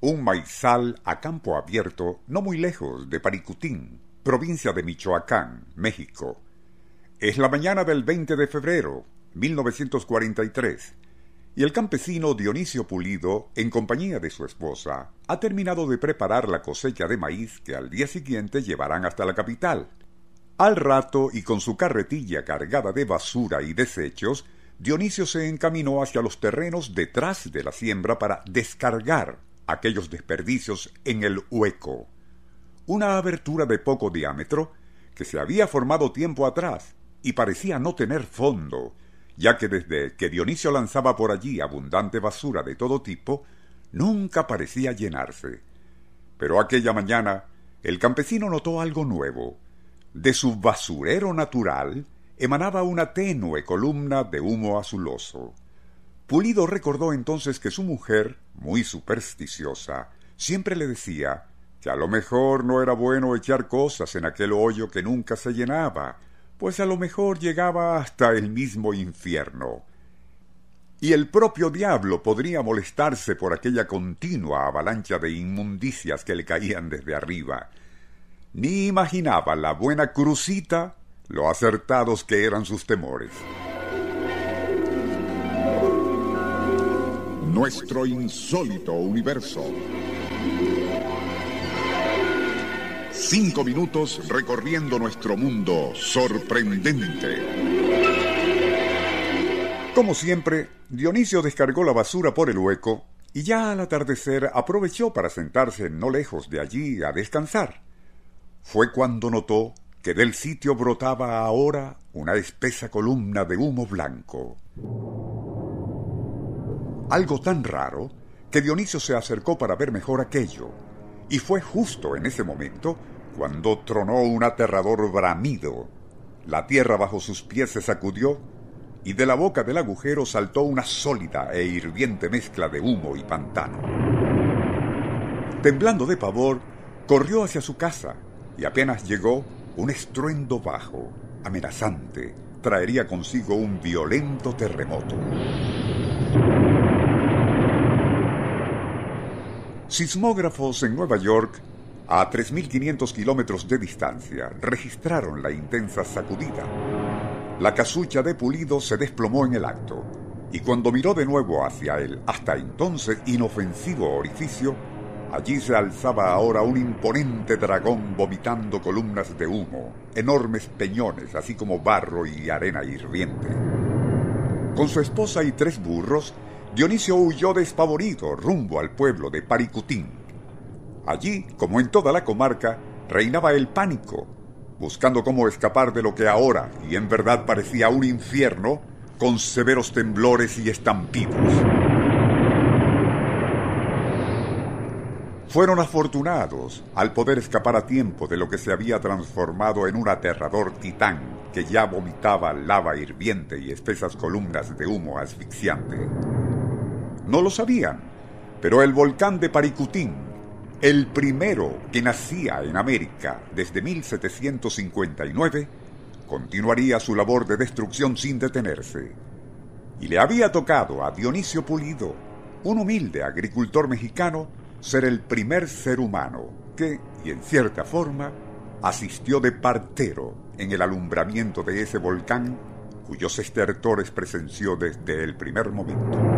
un maizal a campo abierto no muy lejos de Paricutín, provincia de Michoacán, México. Es la mañana del 20 de febrero, 1943, y el campesino Dionisio Pulido, en compañía de su esposa, ha terminado de preparar la cosecha de maíz que al día siguiente llevarán hasta la capital. Al rato, y con su carretilla cargada de basura y desechos, Dionisio se encaminó hacia los terrenos detrás de la siembra para descargar aquellos desperdicios en el hueco. Una abertura de poco diámetro que se había formado tiempo atrás y parecía no tener fondo, ya que desde que Dionisio lanzaba por allí abundante basura de todo tipo, nunca parecía llenarse. Pero aquella mañana el campesino notó algo nuevo. De su basurero natural emanaba una tenue columna de humo azuloso. Pulido recordó entonces que su mujer, muy supersticiosa, siempre le decía que a lo mejor no era bueno echar cosas en aquel hoyo que nunca se llenaba, pues a lo mejor llegaba hasta el mismo infierno. Y el propio diablo podría molestarse por aquella continua avalancha de inmundicias que le caían desde arriba. Ni imaginaba la buena crucita lo acertados que eran sus temores. Nuestro insólito universo. Cinco minutos recorriendo nuestro mundo sorprendente. Como siempre, Dionisio descargó la basura por el hueco y ya al atardecer aprovechó para sentarse no lejos de allí a descansar. Fue cuando notó que del sitio brotaba ahora una espesa columna de humo blanco. Algo tan raro que Dionisio se acercó para ver mejor aquello, y fue justo en ese momento cuando tronó un aterrador bramido. La tierra bajo sus pies se sacudió y de la boca del agujero saltó una sólida e hirviente mezcla de humo y pantano. Temblando de pavor, corrió hacia su casa y apenas llegó, un estruendo bajo, amenazante, traería consigo un violento terremoto. Sismógrafos en Nueva York a 3.500 kilómetros de distancia, registraron la intensa sacudida. La casucha de Pulido se desplomó en el acto, y cuando miró de nuevo hacia el hasta entonces inofensivo orificio, allí se alzaba ahora un imponente dragón vomitando columnas de humo, enormes peñones, así como barro y arena hirviente. Con su esposa y tres burros, Dionisio huyó despavorido rumbo al pueblo de Paricutín, Allí, como en toda la comarca, reinaba el pánico, buscando cómo escapar de lo que ahora y en verdad parecía un infierno, con severos temblores y estampidos. Fueron afortunados al poder escapar a tiempo de lo que se había transformado en un aterrador titán que ya vomitaba lava hirviente y espesas columnas de humo asfixiante. No lo sabían, pero el volcán de Paricutín el primero que nacía en América desde 1759, continuaría su labor de destrucción sin detenerse. Y le había tocado a Dionisio Pulido, un humilde agricultor mexicano, ser el primer ser humano que, y en cierta forma, asistió de partero en el alumbramiento de ese volcán cuyos estertores presenció desde el primer momento.